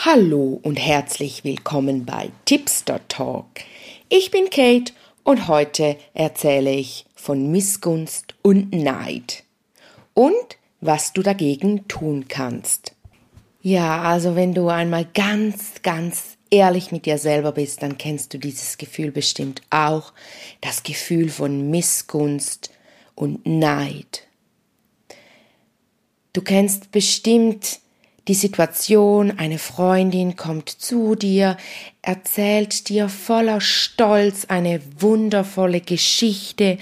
Hallo und herzlich willkommen bei Tipster Talk. Ich bin Kate und heute erzähle ich von Missgunst und Neid und was du dagegen tun kannst. Ja, also wenn du einmal ganz, ganz ehrlich mit dir selber bist, dann kennst du dieses Gefühl bestimmt auch, das Gefühl von Missgunst und Neid. Du kennst bestimmt die Situation, eine Freundin kommt zu dir, erzählt dir voller Stolz eine wundervolle Geschichte,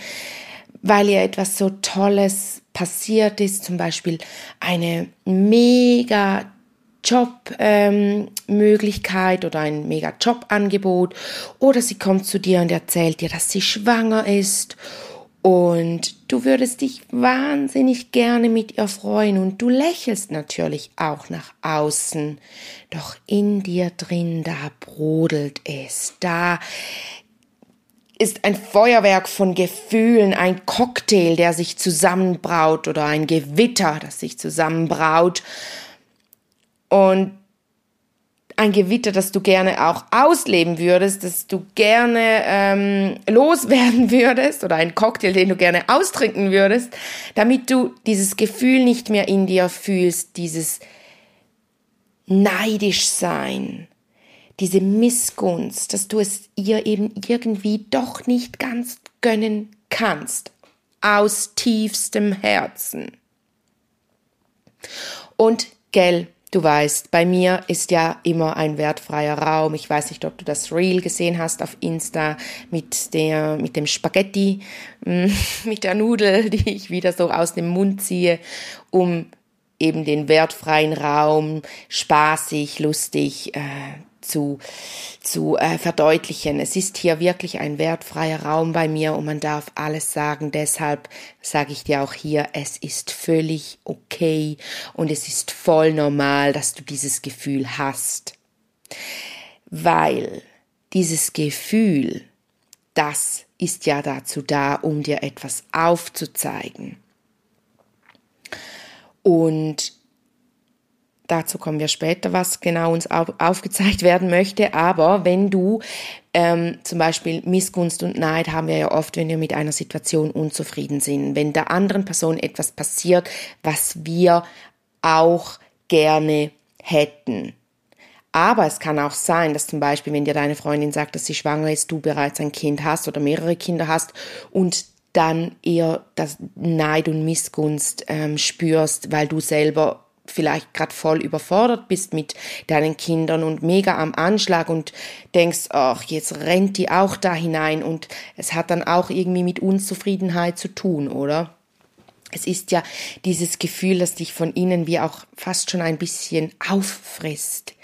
weil ihr etwas so Tolles passiert ist, zum Beispiel eine mega Jobmöglichkeit ähm, oder ein mega Jobangebot. Oder sie kommt zu dir und erzählt dir, dass sie schwanger ist und du würdest dich wahnsinnig gerne mit ihr freuen und du lächelst natürlich auch nach außen. Doch in dir drin, da brodelt es. Da ist ein Feuerwerk von Gefühlen, ein Cocktail, der sich zusammenbraut oder ein Gewitter, das sich zusammenbraut. Und ein Gewitter, das du gerne auch ausleben würdest, das du gerne ähm, loswerden würdest oder ein Cocktail, den du gerne austrinken würdest, damit du dieses Gefühl nicht mehr in dir fühlst, dieses neidisch sein, diese Missgunst, dass du es ihr eben irgendwie doch nicht ganz gönnen kannst, aus tiefstem Herzen. Und gell, Du weißt, bei mir ist ja immer ein wertfreier Raum. Ich weiß nicht, ob du das Reel gesehen hast auf Insta mit der, mit dem Spaghetti, mm, mit der Nudel, die ich wieder so aus dem Mund ziehe, um eben den wertfreien Raum spaßig, lustig äh, zu, zu äh, verdeutlichen. Es ist hier wirklich ein wertfreier Raum bei mir und man darf alles sagen. Deshalb sage ich dir auch hier, es ist völlig okay und es ist voll normal, dass du dieses Gefühl hast. Weil dieses Gefühl, das ist ja dazu da, um dir etwas aufzuzeigen. Und Dazu kommen wir später, was genau uns aufgezeigt werden möchte. Aber wenn du ähm, zum Beispiel Missgunst und Neid haben wir ja oft, wenn wir mit einer Situation unzufrieden sind. Wenn der anderen Person etwas passiert, was wir auch gerne hätten. Aber es kann auch sein, dass zum Beispiel, wenn dir deine Freundin sagt, dass sie schwanger ist, du bereits ein Kind hast oder mehrere Kinder hast und dann eher das Neid und Missgunst ähm, spürst, weil du selber vielleicht gerade voll überfordert bist mit deinen Kindern und mega am Anschlag und denkst, ach, jetzt rennt die auch da hinein und es hat dann auch irgendwie mit Unzufriedenheit zu tun, oder? Es ist ja dieses Gefühl, das dich von innen wie auch fast schon ein bisschen auffrisst.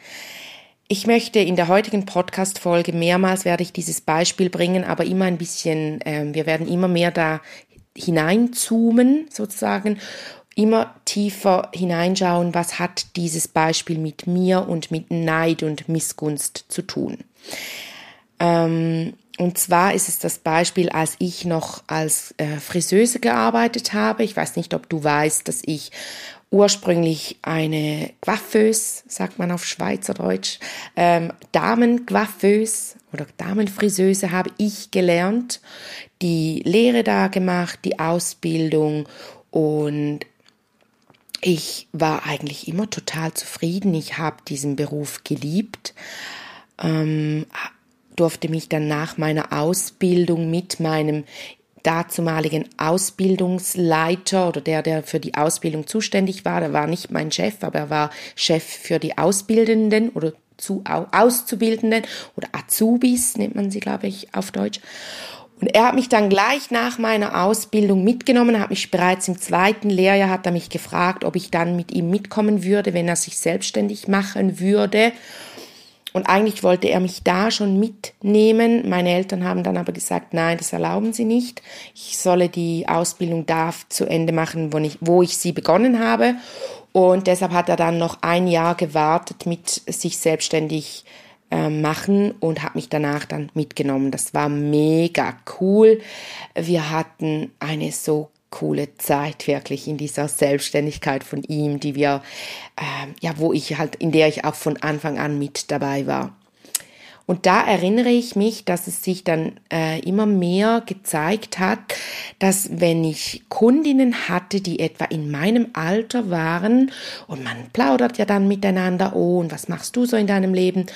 Ich möchte in der heutigen Podcast-Folge mehrmals werde ich dieses Beispiel bringen, aber immer ein bisschen, äh, wir werden immer mehr da hineinzoomen sozusagen immer tiefer hineinschauen, was hat dieses Beispiel mit mir und mit Neid und Missgunst zu tun. Ähm, und zwar ist es das Beispiel, als ich noch als äh, Friseuse gearbeitet habe. Ich weiß nicht, ob du weißt, dass ich ursprünglich eine Coiffeuse, sagt man auf Schweizerdeutsch, ähm, Damencoiffeuse oder Damenfriseuse habe ich gelernt, die Lehre da gemacht, die Ausbildung und ich war eigentlich immer total zufrieden. Ich habe diesen Beruf geliebt, ähm, durfte mich dann nach meiner Ausbildung mit meinem dazumaligen Ausbildungsleiter oder der, der für die Ausbildung zuständig war, der war nicht mein Chef, aber er war Chef für die Ausbildenden oder zu, Auszubildenden oder Azubis nennt man sie, glaube ich, auf Deutsch. Und er hat mich dann gleich nach meiner Ausbildung mitgenommen, hat mich bereits im zweiten Lehrjahr, hat er mich gefragt, ob ich dann mit ihm mitkommen würde, wenn er sich selbstständig machen würde. Und eigentlich wollte er mich da schon mitnehmen. Meine Eltern haben dann aber gesagt, nein, das erlauben sie nicht. Ich solle die Ausbildung da zu Ende machen, wo ich, wo ich sie begonnen habe. Und deshalb hat er dann noch ein Jahr gewartet mit sich selbstständig äh, machen und habe mich danach dann mitgenommen. Das war mega cool. Wir hatten eine so coole Zeit wirklich in dieser Selbstständigkeit von ihm, die wir, äh, ja, wo ich halt, in der ich auch von Anfang an mit dabei war. Und da erinnere ich mich, dass es sich dann äh, immer mehr gezeigt hat, dass wenn ich Kundinnen hatte, die etwa in meinem Alter waren und man plaudert ja dann miteinander, oh, und was machst du so in deinem Leben?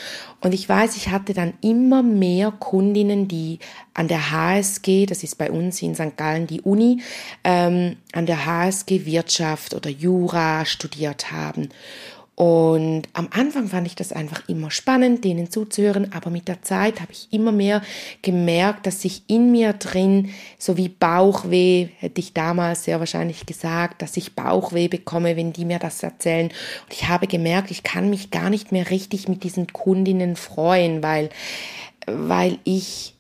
Und ich weiß, ich hatte dann immer mehr Kundinnen, die an der HSG, das ist bei uns in St. Gallen die Uni, ähm, an der HSG Wirtschaft oder Jura studiert haben. Und am Anfang fand ich das einfach immer spannend, denen zuzuhören, aber mit der Zeit habe ich immer mehr gemerkt, dass sich in mir drin, so wie Bauchweh, hätte ich damals sehr wahrscheinlich gesagt, dass ich Bauchweh bekomme, wenn die mir das erzählen. Und ich habe gemerkt, ich kann mich gar nicht mehr richtig mit diesen Kundinnen freuen, weil, weil ich,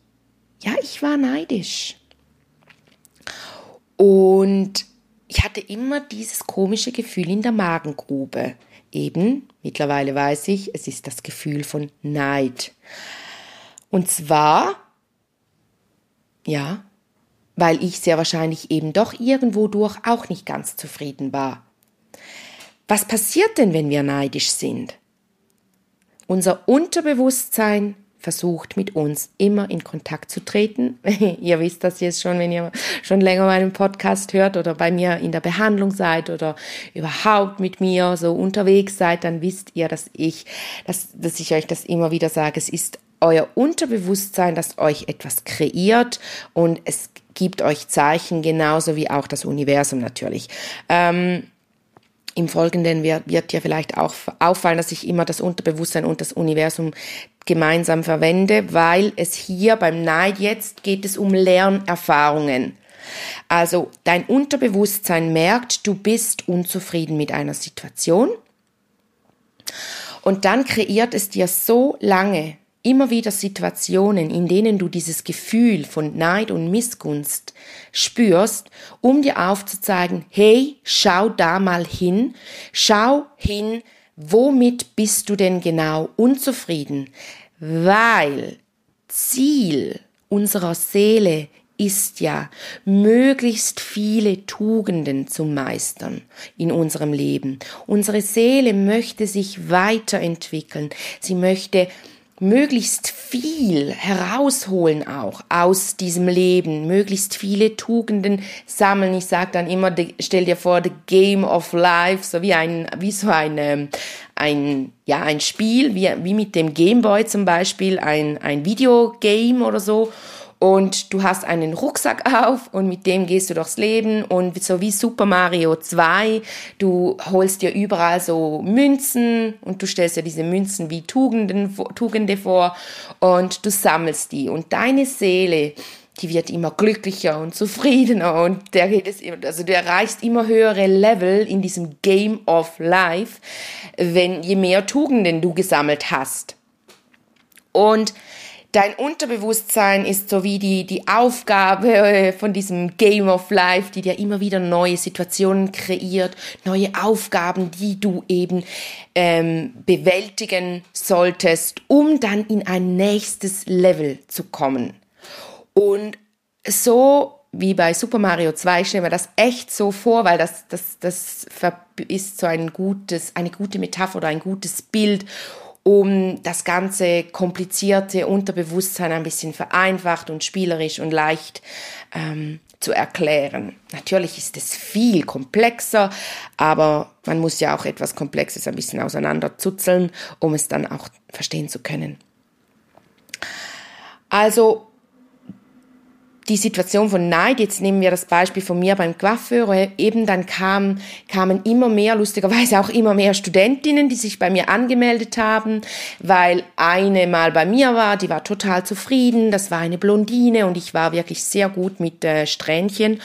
ja, ich war neidisch. Und ich hatte immer dieses komische Gefühl in der Magengrube eben, mittlerweile weiß ich, es ist das Gefühl von Neid. Und zwar, ja, weil ich sehr wahrscheinlich eben doch irgendwo durch auch nicht ganz zufrieden war. Was passiert denn, wenn wir neidisch sind? Unser Unterbewusstsein versucht, mit uns immer in Kontakt zu treten. ihr wisst das jetzt schon, wenn ihr schon länger meinen Podcast hört oder bei mir in der Behandlung seid oder überhaupt mit mir so unterwegs seid, dann wisst ihr, dass ich, dass, dass ich euch das immer wieder sage. Es ist euer Unterbewusstsein, das euch etwas kreiert und es gibt euch Zeichen, genauso wie auch das Universum natürlich. Ähm, im Folgenden wird, wird dir vielleicht auch auffallen, dass ich immer das Unterbewusstsein und das Universum gemeinsam verwende, weil es hier beim Neid jetzt geht es um Lernerfahrungen. Also dein Unterbewusstsein merkt, du bist unzufrieden mit einer Situation und dann kreiert es dir so lange immer wieder Situationen, in denen du dieses Gefühl von Neid und Missgunst spürst, um dir aufzuzeigen, hey, schau da mal hin, schau hin, womit bist du denn genau unzufrieden? Weil Ziel unserer Seele ist ja, möglichst viele Tugenden zu meistern in unserem Leben. Unsere Seele möchte sich weiterentwickeln. Sie möchte möglichst viel herausholen auch aus diesem Leben, möglichst viele Tugenden sammeln. Ich sage dann immer, stell dir vor, the game of life, so wie ein, wie so ein, ein, ja, ein Spiel, wie, wie mit dem Gameboy zum Beispiel, ein, ein Videogame oder so und du hast einen Rucksack auf und mit dem gehst du durchs Leben und so wie Super Mario 2, du holst dir überall so Münzen und du stellst dir diese Münzen wie Tugenden, Tugende vor und du sammelst die und deine Seele, die wird immer glücklicher und zufriedener und der geht es also du erreichst immer höhere Level in diesem Game of Life, wenn je mehr Tugenden du gesammelt hast. Und dein Unterbewusstsein ist so wie die, die Aufgabe äh, von diesem Game of Life, die dir immer wieder neue Situationen kreiert, neue Aufgaben, die du eben ähm, bewältigen solltest, um dann in ein nächstes Level zu kommen. Und so wie bei Super Mario 2, stellen wir das echt so vor, weil das, das, das ist so ein gutes, eine gute Metapher oder ein gutes Bild, um das ganze komplizierte Unterbewusstsein ein bisschen vereinfacht und spielerisch und leicht ähm, zu erklären. Natürlich ist es viel komplexer, aber man muss ja auch etwas Komplexes ein bisschen auseinanderzuzeln, um es dann auch verstehen zu können. Also die Situation von Neid, jetzt nehmen wir das Beispiel von mir beim Coiffeur, eben dann kam, kamen immer mehr, lustigerweise auch immer mehr Studentinnen, die sich bei mir angemeldet haben, weil eine mal bei mir war, die war total zufrieden, das war eine Blondine und ich war wirklich sehr gut mit äh, Strähnchen.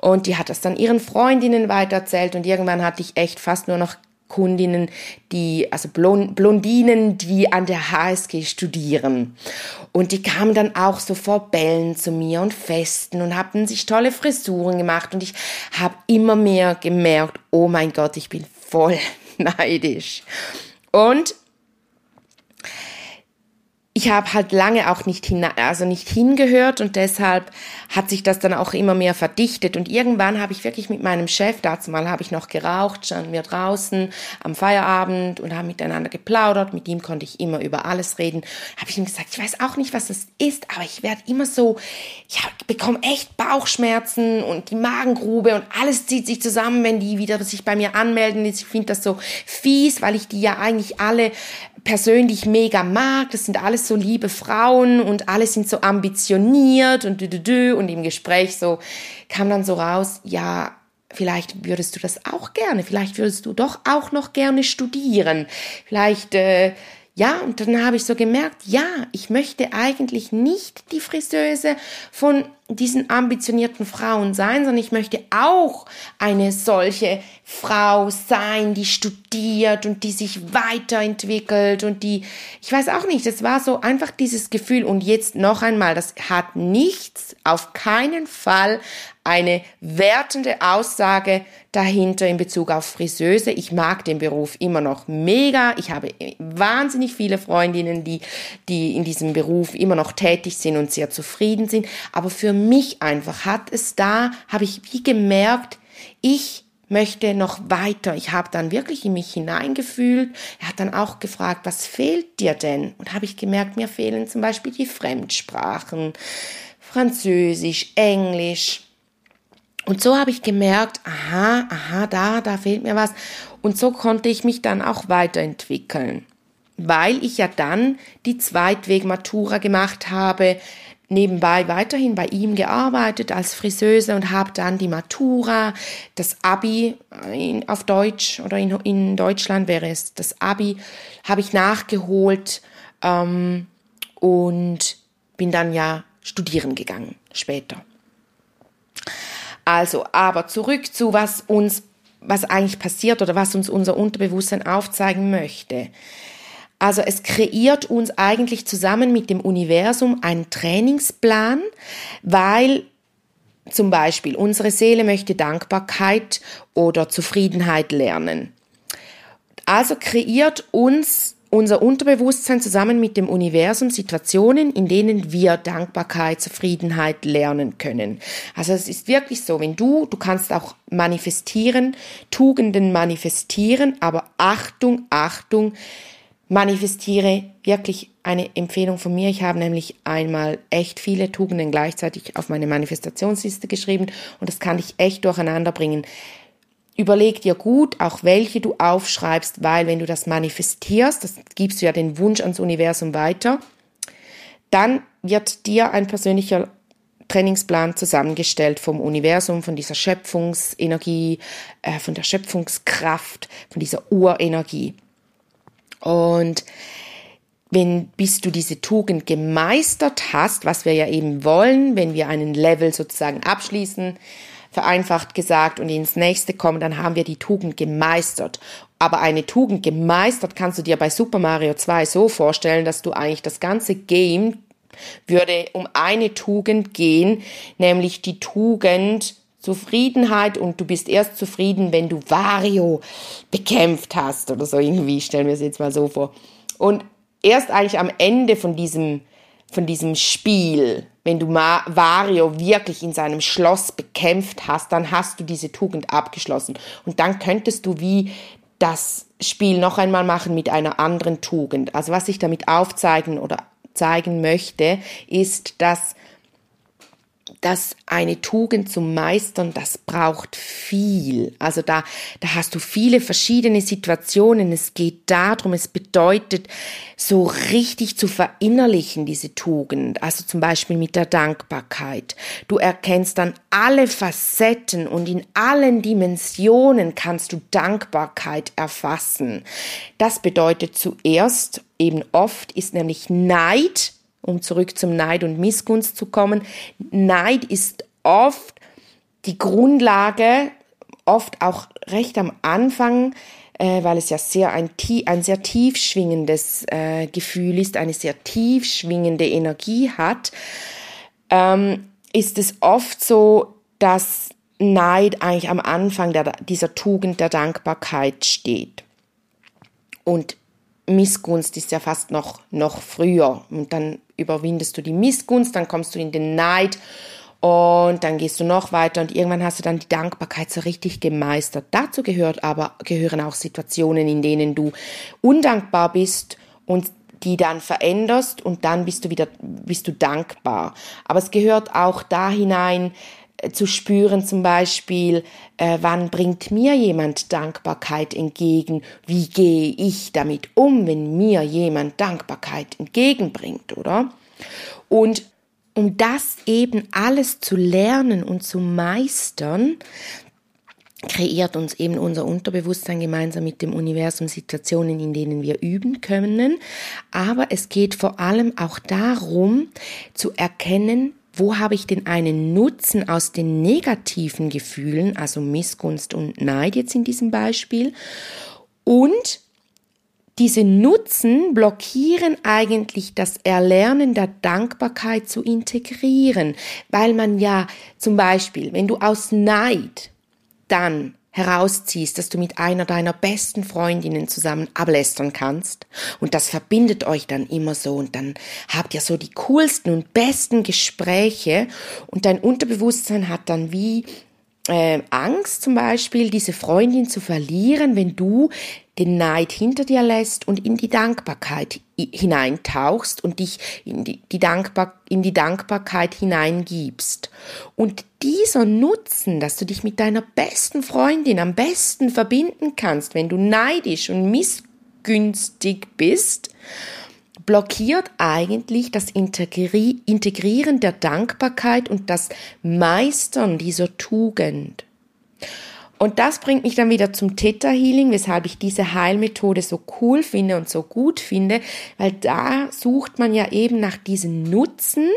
Und die hat das dann ihren Freundinnen weitererzählt und irgendwann hatte ich echt fast nur noch Kundinnen, die, also Blondinen, die an der HSG studieren. Und die kamen dann auch so vor Bällen zu mir und Festen und hatten sich tolle Frisuren gemacht. Und ich habe immer mehr gemerkt, oh mein Gott, ich bin voll neidisch. Und ich habe halt lange auch nicht hin, also nicht hingehört und deshalb hat sich das dann auch immer mehr verdichtet. Und irgendwann habe ich wirklich mit meinem Chef, dazu mal habe ich noch geraucht, standen wir draußen am Feierabend und haben miteinander geplaudert, mit ihm konnte ich immer über alles reden, habe ich ihm gesagt, ich weiß auch nicht, was das ist, aber ich werde immer so, ich bekomme echt Bauchschmerzen und die Magengrube und alles zieht sich zusammen, wenn die wieder sich bei mir anmelden. Ich finde das so fies, weil ich die ja eigentlich alle persönlich mega mag. Das sind alles so liebe Frauen und alle sind so ambitioniert und dü, dü, dü. und im Gespräch so kam dann so raus, ja, vielleicht würdest du das auch gerne, vielleicht würdest du doch auch noch gerne studieren, vielleicht äh, ja, und dann habe ich so gemerkt, ja, ich möchte eigentlich nicht die Friseuse von diesen ambitionierten Frauen sein, sondern ich möchte auch eine solche Frau sein, die studiert und die sich weiterentwickelt und die, ich weiß auch nicht, es war so einfach dieses Gefühl und jetzt noch einmal, das hat nichts, auf keinen Fall eine wertende Aussage dahinter in Bezug auf Friseuse. Ich mag den Beruf immer noch mega. Ich habe wahnsinnig viele Freundinnen, die, die in diesem Beruf immer noch tätig sind und sehr zufrieden sind. Aber für mich einfach hat es da, habe ich wie gemerkt, ich möchte noch weiter. Ich habe dann wirklich in mich hineingefühlt. Er hat dann auch gefragt, was fehlt dir denn? Und habe ich gemerkt, mir fehlen zum Beispiel die Fremdsprachen, Französisch, Englisch. Und so habe ich gemerkt, aha, aha, da, da fehlt mir was. Und so konnte ich mich dann auch weiterentwickeln, weil ich ja dann die Zweitweg-Matura gemacht habe, nebenbei weiterhin bei ihm gearbeitet als Friseuse und habe dann die Matura, das Abi in, auf Deutsch oder in, in Deutschland wäre es das Abi, habe ich nachgeholt ähm, und bin dann ja studieren gegangen später. Also, aber zurück zu was uns, was eigentlich passiert oder was uns unser Unterbewusstsein aufzeigen möchte. Also es kreiert uns eigentlich zusammen mit dem Universum einen Trainingsplan, weil zum Beispiel unsere Seele möchte Dankbarkeit oder Zufriedenheit lernen. Also kreiert uns unser Unterbewusstsein zusammen mit dem Universum Situationen, in denen wir Dankbarkeit, Zufriedenheit lernen können. Also es ist wirklich so, wenn du, du kannst auch manifestieren, Tugenden manifestieren, aber Achtung, Achtung, manifestiere wirklich eine Empfehlung von mir. Ich habe nämlich einmal echt viele Tugenden gleichzeitig auf meine Manifestationsliste geschrieben und das kann ich echt durcheinander bringen. Überleg dir gut, auch welche du aufschreibst, weil wenn du das manifestierst, das gibst du ja den Wunsch ans Universum weiter, dann wird dir ein persönlicher Trainingsplan zusammengestellt vom Universum, von dieser Schöpfungsenergie, äh, von der Schöpfungskraft, von dieser Urenergie. Und wenn bis du diese Tugend gemeistert hast, was wir ja eben wollen, wenn wir einen Level sozusagen abschließen, vereinfacht gesagt, und ins nächste kommen, dann haben wir die Tugend gemeistert. Aber eine Tugend gemeistert kannst du dir bei Super Mario 2 so vorstellen, dass du eigentlich das ganze Game würde um eine Tugend gehen, nämlich die Tugend Zufriedenheit und du bist erst zufrieden, wenn du Vario bekämpft hast oder so irgendwie, stellen wir es jetzt mal so vor. Und erst eigentlich am Ende von diesem, von diesem Spiel wenn du Vario wirklich in seinem Schloss bekämpft hast, dann hast du diese Tugend abgeschlossen. Und dann könntest du wie das Spiel noch einmal machen mit einer anderen Tugend. Also was ich damit aufzeigen oder zeigen möchte, ist, dass dass eine Tugend zu meistern, das braucht viel. Also da, da hast du viele verschiedene Situationen. Es geht darum, es bedeutet, so richtig zu verinnerlichen, diese Tugend. Also zum Beispiel mit der Dankbarkeit. Du erkennst dann alle Facetten und in allen Dimensionen kannst du Dankbarkeit erfassen. Das bedeutet zuerst, eben oft ist nämlich Neid um zurück zum Neid und Missgunst zu kommen. Neid ist oft die Grundlage, oft auch recht am Anfang, äh, weil es ja sehr ein, ein sehr tief schwingendes äh, Gefühl ist, eine sehr tief schwingende Energie hat, ähm, ist es oft so, dass Neid eigentlich am Anfang der, dieser Tugend der Dankbarkeit steht. Und Missgunst ist ja fast noch, noch früher. Und dann überwindest du die Missgunst, dann kommst du in den Neid und dann gehst du noch weiter und irgendwann hast du dann die Dankbarkeit so richtig gemeistert. Dazu gehört aber, gehören auch Situationen, in denen du undankbar bist und die dann veränderst und dann bist du wieder, bist du dankbar. Aber es gehört auch da hinein, zu spüren zum Beispiel, äh, wann bringt mir jemand Dankbarkeit entgegen, wie gehe ich damit um, wenn mir jemand Dankbarkeit entgegenbringt, oder? Und um das eben alles zu lernen und zu meistern, kreiert uns eben unser Unterbewusstsein gemeinsam mit dem Universum Situationen, in denen wir üben können. Aber es geht vor allem auch darum, zu erkennen, wo habe ich denn einen Nutzen aus den negativen Gefühlen, also Missgunst und Neid jetzt in diesem Beispiel, und diese Nutzen blockieren eigentlich das Erlernen der Dankbarkeit zu integrieren, weil man ja zum Beispiel, wenn du aus Neid dann herausziehst, dass du mit einer deiner besten Freundinnen zusammen ablästern kannst. Und das verbindet euch dann immer so. Und dann habt ihr so die coolsten und besten Gespräche. Und dein Unterbewusstsein hat dann wie äh, Angst zum Beispiel, diese Freundin zu verlieren, wenn du den Neid hinter dir lässt und in die Dankbarkeit hineintauchst und dich in die, die, Dankbar in die Dankbarkeit hineingibst. Und dieser Nutzen, dass du dich mit deiner besten Freundin am besten verbinden kannst, wenn du neidisch und missgünstig bist, blockiert eigentlich das Integrieren der Dankbarkeit und das Meistern dieser Tugend. Und das bringt mich dann wieder zum Theta Healing, weshalb ich diese Heilmethode so cool finde und so gut finde, weil da sucht man ja eben nach diesen Nutzen,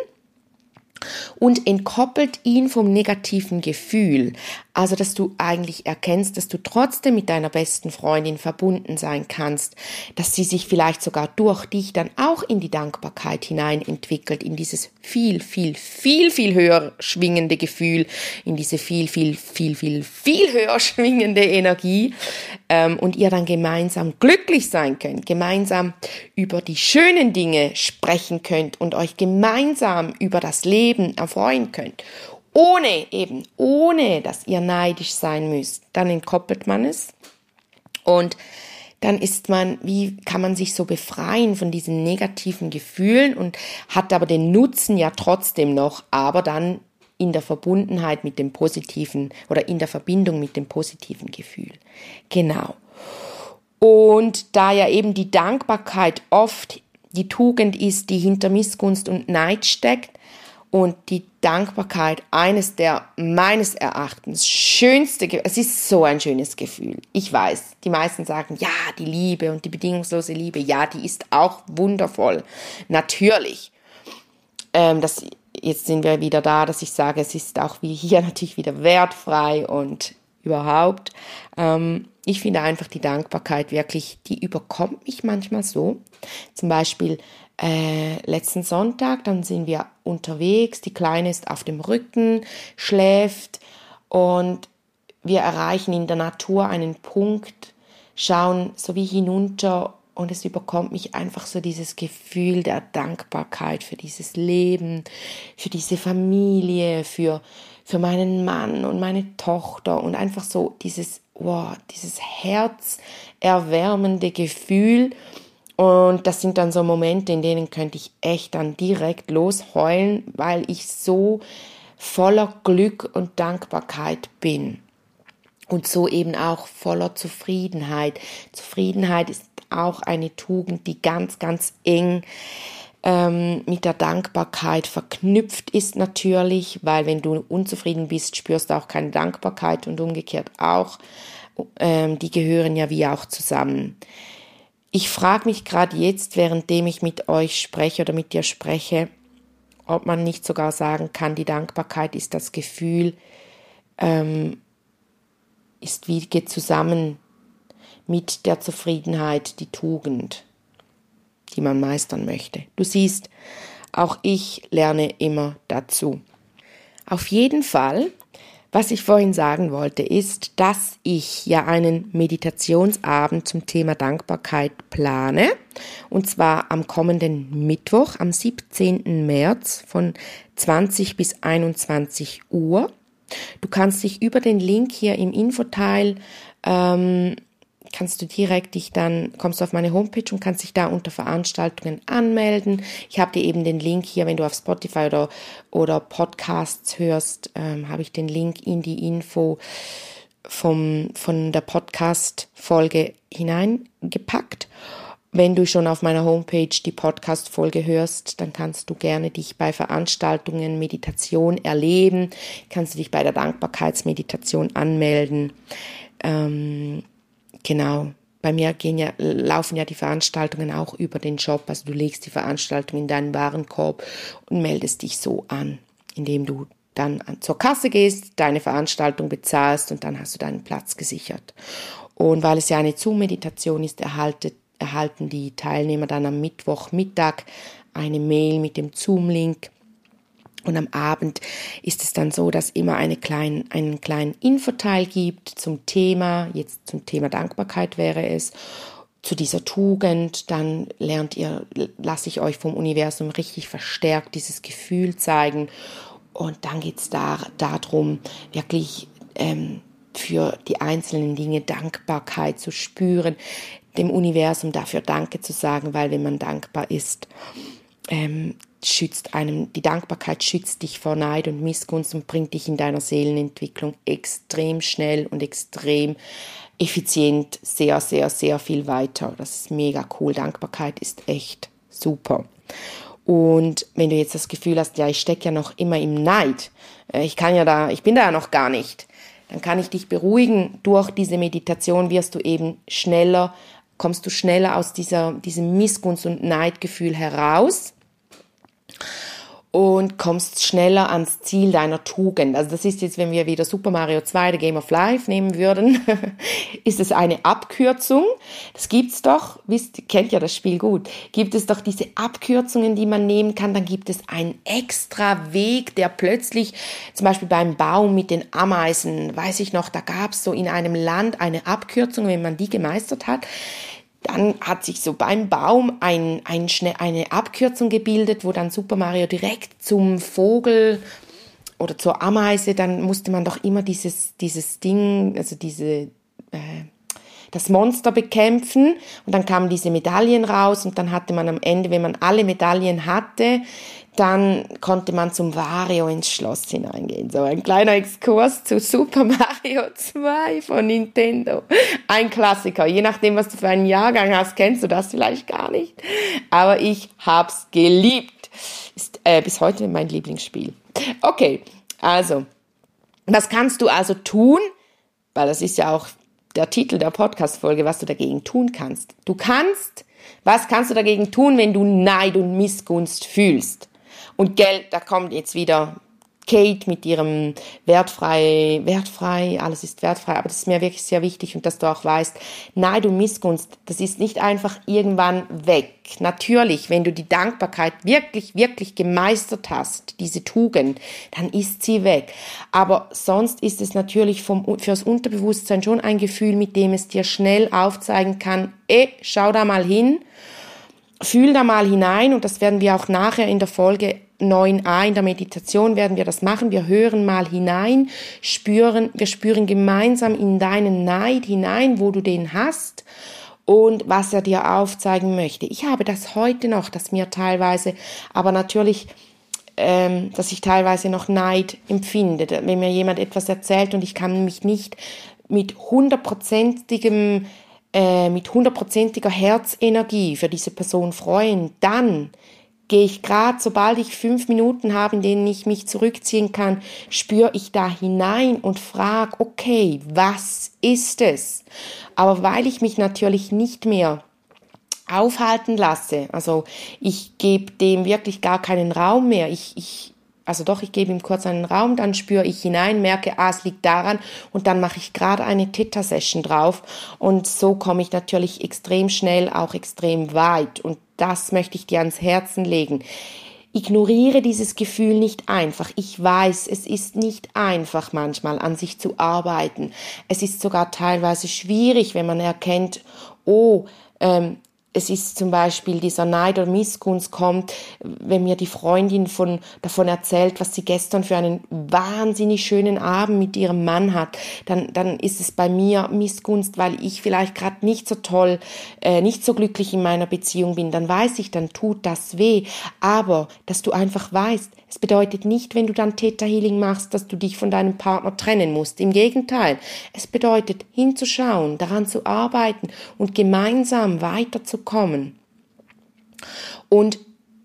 und entkoppelt ihn vom negativen Gefühl. Also, dass du eigentlich erkennst, dass du trotzdem mit deiner besten Freundin verbunden sein kannst, dass sie sich vielleicht sogar durch dich dann auch in die Dankbarkeit hinein entwickelt, in dieses viel, viel, viel, viel höher schwingende Gefühl, in diese viel, viel, viel, viel, viel höher schwingende Energie ähm, und ihr dann gemeinsam glücklich sein könnt, gemeinsam über die schönen Dinge sprechen könnt und euch gemeinsam über das Leben erfreuen könnt ohne eben, ohne dass ihr neidisch sein müsst, dann entkoppelt man es und dann ist man, wie kann man sich so befreien von diesen negativen Gefühlen und hat aber den Nutzen ja trotzdem noch, aber dann in der Verbundenheit mit dem positiven oder in der Verbindung mit dem positiven Gefühl. Genau. Und da ja eben die Dankbarkeit oft die Tugend ist, die hinter Missgunst und Neid steckt, und die Dankbarkeit eines der meines Erachtens schönste, es ist so ein schönes Gefühl. Ich weiß, die meisten sagen, ja, die Liebe und die bedingungslose Liebe, ja, die ist auch wundervoll. Natürlich. Ähm, das, jetzt sind wir wieder da, dass ich sage, es ist auch wie hier natürlich wieder wertfrei und überhaupt. Ähm, ich finde einfach die Dankbarkeit wirklich, die überkommt mich manchmal so. Zum Beispiel, äh, letzten Sonntag, dann sind wir unterwegs, die Kleine ist auf dem Rücken, schläft und wir erreichen in der Natur einen Punkt, schauen so wie hinunter und es überkommt mich einfach so dieses Gefühl der Dankbarkeit für dieses Leben, für diese Familie, für, für meinen Mann und meine Tochter und einfach so dieses, wow, dieses herzerwärmende Gefühl, und das sind dann so Momente, in denen könnte ich echt dann direkt losheulen, weil ich so voller Glück und Dankbarkeit bin. Und so eben auch voller Zufriedenheit. Zufriedenheit ist auch eine Tugend, die ganz, ganz eng ähm, mit der Dankbarkeit verknüpft ist natürlich, weil wenn du unzufrieden bist, spürst du auch keine Dankbarkeit und umgekehrt auch. Ähm, die gehören ja wie auch zusammen. Ich frage mich gerade jetzt, währenddem ich mit euch spreche oder mit dir spreche, ob man nicht sogar sagen kann, die Dankbarkeit ist das Gefühl, ähm, ist wie geht zusammen mit der Zufriedenheit die Tugend, die man meistern möchte. Du siehst, auch ich lerne immer dazu. Auf jeden Fall Was ich vorhin sagen wollte, ist, dass ich ja einen Meditationsabend zum Thema Dankbarkeit plane. Und zwar am kommenden Mittwoch, am 17. März von 20 bis 21 Uhr. Du kannst dich über den Link hier im Infoteil ähm, kannst du direkt dich dann, kommst du auf meine Homepage und kannst dich da unter Veranstaltungen anmelden. Ich habe dir eben den Link hier, wenn du auf Spotify oder, oder Podcasts hörst, ähm, habe ich den Link in die Info vom, von der Podcast-Folge hineingepackt. Wenn du schon auf meiner Homepage die Podcast-Folge hörst, dann kannst du gerne dich bei Veranstaltungen Meditation erleben, kannst du dich bei der Dankbarkeitsmeditation anmelden. Ähm, Genau. Bei mir gehen ja, laufen ja die Veranstaltungen auch über den Shop. Also du legst die Veranstaltung in deinen Warenkorb und meldest dich so an, indem du dann zur Kasse gehst, deine Veranstaltung bezahlst und dann hast du deinen Platz gesichert. Und weil es ja eine Zoom-Meditation ist, erhaltet, erhalten die Teilnehmer dann am Mittwochmittag eine Mail mit dem Zoom-Link und am Abend ist es dann so, dass immer eine klein, einen kleinen Infoteil gibt zum Thema, jetzt zum Thema Dankbarkeit wäre es, zu dieser Tugend, dann lernt ihr, lasse ich euch vom Universum richtig verstärkt dieses Gefühl zeigen. Und dann geht es da, darum, wirklich ähm, für die einzelnen Dinge Dankbarkeit zu spüren, dem Universum dafür Danke zu sagen, weil wenn man dankbar ist, ähm, schützt einem, die Dankbarkeit schützt dich vor Neid und Missgunst und bringt dich in deiner Seelenentwicklung extrem schnell und extrem effizient sehr, sehr, sehr viel weiter. Das ist mega cool. Dankbarkeit ist echt super. Und wenn du jetzt das Gefühl hast, ja, ich stecke ja noch immer im Neid, äh, ich kann ja da, ich bin da ja noch gar nicht, dann kann ich dich beruhigen. Durch diese Meditation wirst du eben schneller, kommst du schneller aus dieser, diesem Missgunst- und Neidgefühl heraus und kommst schneller ans Ziel deiner Tugend. Also das ist jetzt, wenn wir wieder Super Mario 2, The Game of Life nehmen würden, ist es eine Abkürzung. Das gibt's doch, wisst, kennt ja das Spiel gut, gibt es doch diese Abkürzungen, die man nehmen kann, dann gibt es einen extra Weg, der plötzlich, zum Beispiel beim Baum mit den Ameisen, weiß ich noch, da gab's so in einem Land eine Abkürzung, wenn man die gemeistert hat, dann hat sich so beim Baum ein, ein, eine Abkürzung gebildet, wo dann Super Mario direkt zum Vogel oder zur Ameise, dann musste man doch immer dieses, dieses Ding, also diese, äh, das Monster bekämpfen. Und dann kamen diese Medaillen raus und dann hatte man am Ende, wenn man alle Medaillen hatte, dann konnte man zum Wario ins Schloss hineingehen. So ein kleiner Exkurs zu Super Mario 2 von Nintendo. Ein Klassiker. Je nachdem, was du für einen Jahrgang hast, kennst du das vielleicht gar nicht. Aber ich hab's geliebt. Ist äh, bis heute mein Lieblingsspiel. Okay, also, was kannst du also tun? Weil das ist ja auch der Titel der Podcast-Folge, was du dagegen tun kannst. Du kannst, was kannst du dagegen tun, wenn du Neid und Missgunst fühlst? Und Geld, da kommt jetzt wieder Kate mit ihrem wertfrei, wertfrei, alles ist wertfrei, aber das ist mir wirklich sehr wichtig und dass du auch weißt, Neid und Missgunst, das ist nicht einfach irgendwann weg. Natürlich, wenn du die Dankbarkeit wirklich, wirklich gemeistert hast, diese Tugend, dann ist sie weg. Aber sonst ist es natürlich vom, fürs Unterbewusstsein schon ein Gefühl, mit dem es dir schnell aufzeigen kann, eh, schau da mal hin, fühl da mal hinein und das werden wir auch nachher in der Folge 9a in der Meditation werden wir das machen. Wir hören mal hinein, spüren, wir spüren gemeinsam in deinen Neid hinein, wo du den hast und was er dir aufzeigen möchte. Ich habe das heute noch, dass mir teilweise, aber natürlich, ähm, dass ich teilweise noch Neid empfinde, wenn mir jemand etwas erzählt und ich kann mich nicht mit hundertprozentigem äh, mit hundertprozentiger Herzenergie für diese Person freuen, dann gehe ich gerade, sobald ich fünf Minuten habe, in denen ich mich zurückziehen kann, spüre ich da hinein und frage, okay, was ist es? Aber weil ich mich natürlich nicht mehr aufhalten lasse, also ich gebe dem wirklich gar keinen Raum mehr, ich, ich also doch, ich gebe ihm kurz einen Raum, dann spüre ich hinein, merke, ah, es liegt daran und dann mache ich gerade eine Theta-Session drauf und so komme ich natürlich extrem schnell auch extrem weit und das möchte ich dir ans Herzen legen. Ignoriere dieses Gefühl nicht einfach. Ich weiß, es ist nicht einfach manchmal an sich zu arbeiten. Es ist sogar teilweise schwierig, wenn man erkennt, oh, ähm, es ist zum Beispiel dieser Neid oder Missgunst kommt, wenn mir die Freundin von, davon erzählt, was sie gestern für einen wahnsinnig schönen Abend mit ihrem Mann hat, dann, dann ist es bei mir Missgunst, weil ich vielleicht gerade nicht so toll, äh, nicht so glücklich in meiner Beziehung bin. Dann weiß ich, dann tut das weh. Aber, dass du einfach weißt, es bedeutet nicht, wenn du dann Theta Healing machst, dass du dich von deinem Partner trennen musst. Im Gegenteil, es bedeutet hinzuschauen, daran zu arbeiten und gemeinsam weiterzukommen. Und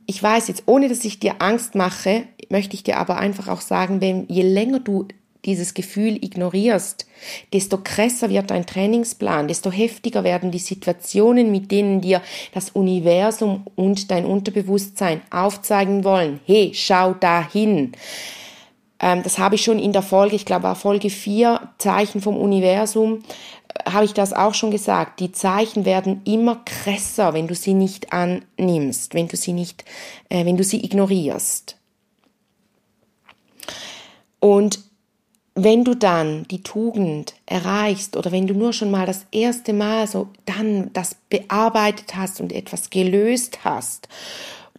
ich weiß jetzt, ohne dass ich dir Angst mache, möchte ich dir aber einfach auch sagen, wenn je länger du dieses Gefühl ignorierst, desto krasser wird dein Trainingsplan, desto heftiger werden die Situationen, mit denen dir das Universum und dein Unterbewusstsein aufzeigen wollen. Hey, schau dahin. Ähm, das habe ich schon in der Folge, ich glaube, war Folge 4, Zeichen vom Universum, habe ich das auch schon gesagt. Die Zeichen werden immer krasser, wenn du sie nicht annimmst, wenn du sie nicht, äh, wenn du sie ignorierst. Und wenn du dann die Tugend erreichst oder wenn du nur schon mal das erste Mal so dann das bearbeitet hast und etwas gelöst hast,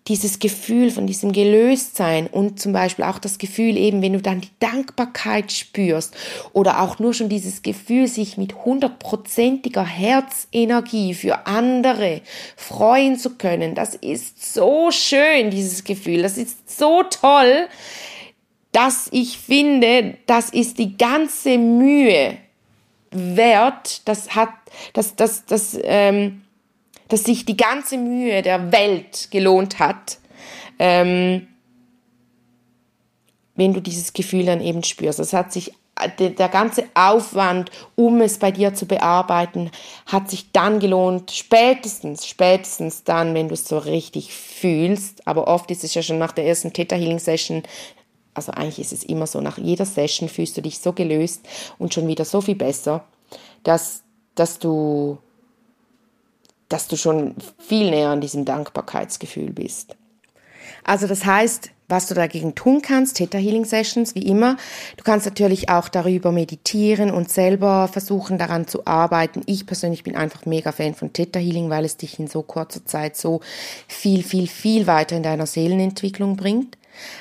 dieses Gefühl von diesem Gelöstsein und zum Beispiel auch das Gefühl eben, wenn du dann die Dankbarkeit spürst oder auch nur schon dieses Gefühl, sich mit hundertprozentiger Herzenergie für andere freuen zu können, das ist so schön, dieses Gefühl, das ist so toll, dass ich finde, das ist die ganze Mühe wert, das hat, das, das, das, ähm, dass sich die ganze Mühe der Welt gelohnt hat, ähm, wenn du dieses Gefühl dann eben spürst. Das hat sich der, der ganze Aufwand, um es bei dir zu bearbeiten, hat sich dann gelohnt, spätestens, spätestens dann, wenn du es so richtig fühlst. Aber oft ist es ja schon nach der ersten Theta Healing Session also eigentlich ist es immer so, nach jeder Session fühlst du dich so gelöst und schon wieder so viel besser, dass, dass du, dass du schon viel näher an diesem Dankbarkeitsgefühl bist. Also das heißt, was du dagegen tun kannst, Theta Healing Sessions, wie immer. Du kannst natürlich auch darüber meditieren und selber versuchen daran zu arbeiten. Ich persönlich bin einfach mega Fan von Theta Healing, weil es dich in so kurzer Zeit so viel, viel, viel weiter in deiner Seelenentwicklung bringt.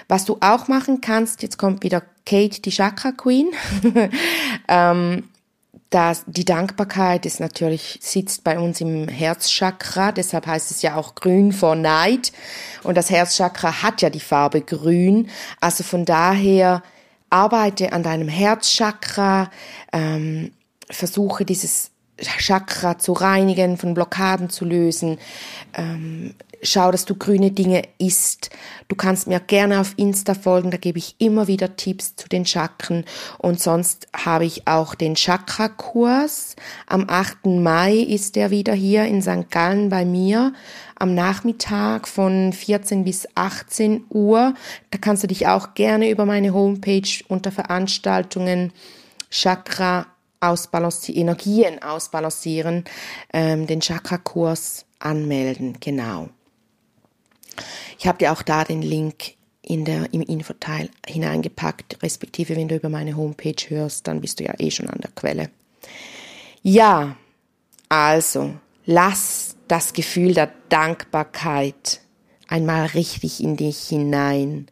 Was du auch machen kannst, jetzt kommt wieder Kate, die Chakra Queen. ähm, das, die Dankbarkeit ist natürlich, sitzt bei uns im Herzchakra, deshalb heißt es ja auch grün vor Neid. Und das Herzchakra hat ja die Farbe grün. Also von daher arbeite an deinem Herzchakra, ähm, versuche dieses Chakra zu reinigen, von Blockaden zu lösen, ähm, schau, dass du grüne Dinge isst. Du kannst mir gerne auf Insta folgen, da gebe ich immer wieder Tipps zu den Chakren. Und sonst habe ich auch den Chakra-Kurs. Am 8. Mai ist der wieder hier in St. Gallen bei mir am Nachmittag von 14 bis 18 Uhr. Da kannst du dich auch gerne über meine Homepage unter Veranstaltungen Chakra ausbalancieren, Energien ausbalancieren, ähm, den Chakra-Kurs anmelden, genau. Ich habe dir auch da den Link in der, im Infoteil hineingepackt, respektive wenn du über meine Homepage hörst, dann bist du ja eh schon an der Quelle. Ja, also lass das Gefühl der Dankbarkeit einmal richtig in dich hinein,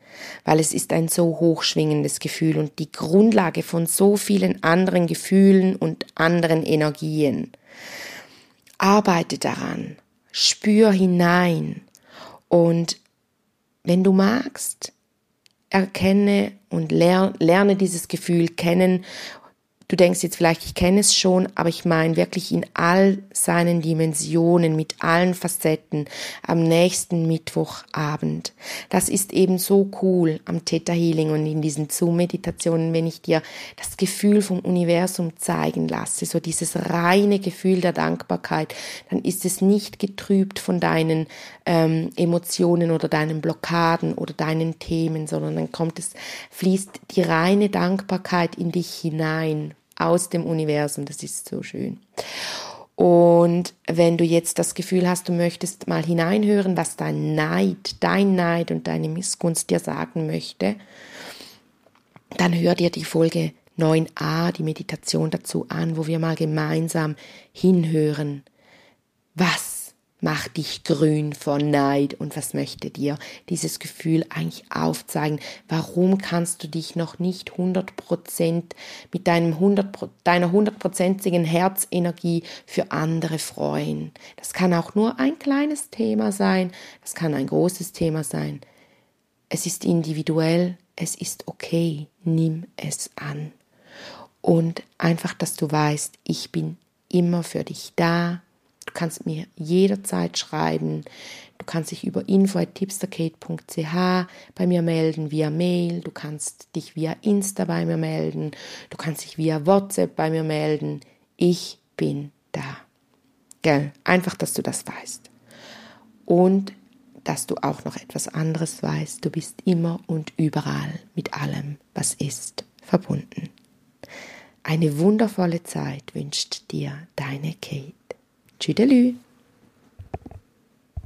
weil es ist ein so hochschwingendes Gefühl und die Grundlage von so vielen anderen Gefühlen und anderen Energien. Arbeite daran, spür hinein, und wenn du magst, erkenne und lerne dieses Gefühl kennen Du denkst jetzt vielleicht, ich kenne es schon, aber ich meine wirklich in all seinen Dimensionen, mit allen Facetten am nächsten Mittwochabend. Das ist eben so cool am Theta Healing und in diesen Zoom-Meditationen, wenn ich dir das Gefühl vom Universum zeigen lasse, so dieses reine Gefühl der Dankbarkeit, dann ist es nicht getrübt von deinen ähm, Emotionen oder deinen Blockaden oder deinen Themen, sondern dann kommt es, fließt die reine Dankbarkeit in dich hinein aus dem Universum. Das ist so schön. Und wenn du jetzt das Gefühl hast, du möchtest mal hineinhören, was dein Neid, dein Neid und deine Missgunst dir sagen möchte, dann hör dir die Folge 9a, die Meditation dazu an, wo wir mal gemeinsam hinhören, was macht dich grün vor Neid und was möchte dir dieses Gefühl eigentlich aufzeigen? Warum kannst du dich noch nicht 100% mit deinem 100, deiner hundertprozentigen Herzenergie für andere freuen? Das kann auch nur ein kleines Thema sein, das kann ein großes Thema sein. Es ist individuell, es ist okay, nimm es an. Und einfach, dass du weißt, ich bin immer für dich da, Du kannst mir jederzeit schreiben. Du kannst dich über info.tipsterkate.ch bei mir melden, via Mail. Du kannst dich via Insta bei mir melden. Du kannst dich via WhatsApp bei mir melden. Ich bin da. Gell? Einfach, dass du das weißt. Und dass du auch noch etwas anderes weißt. Du bist immer und überall mit allem, was ist, verbunden. Eine wundervolle Zeit wünscht dir deine Kate. Tschüdelü.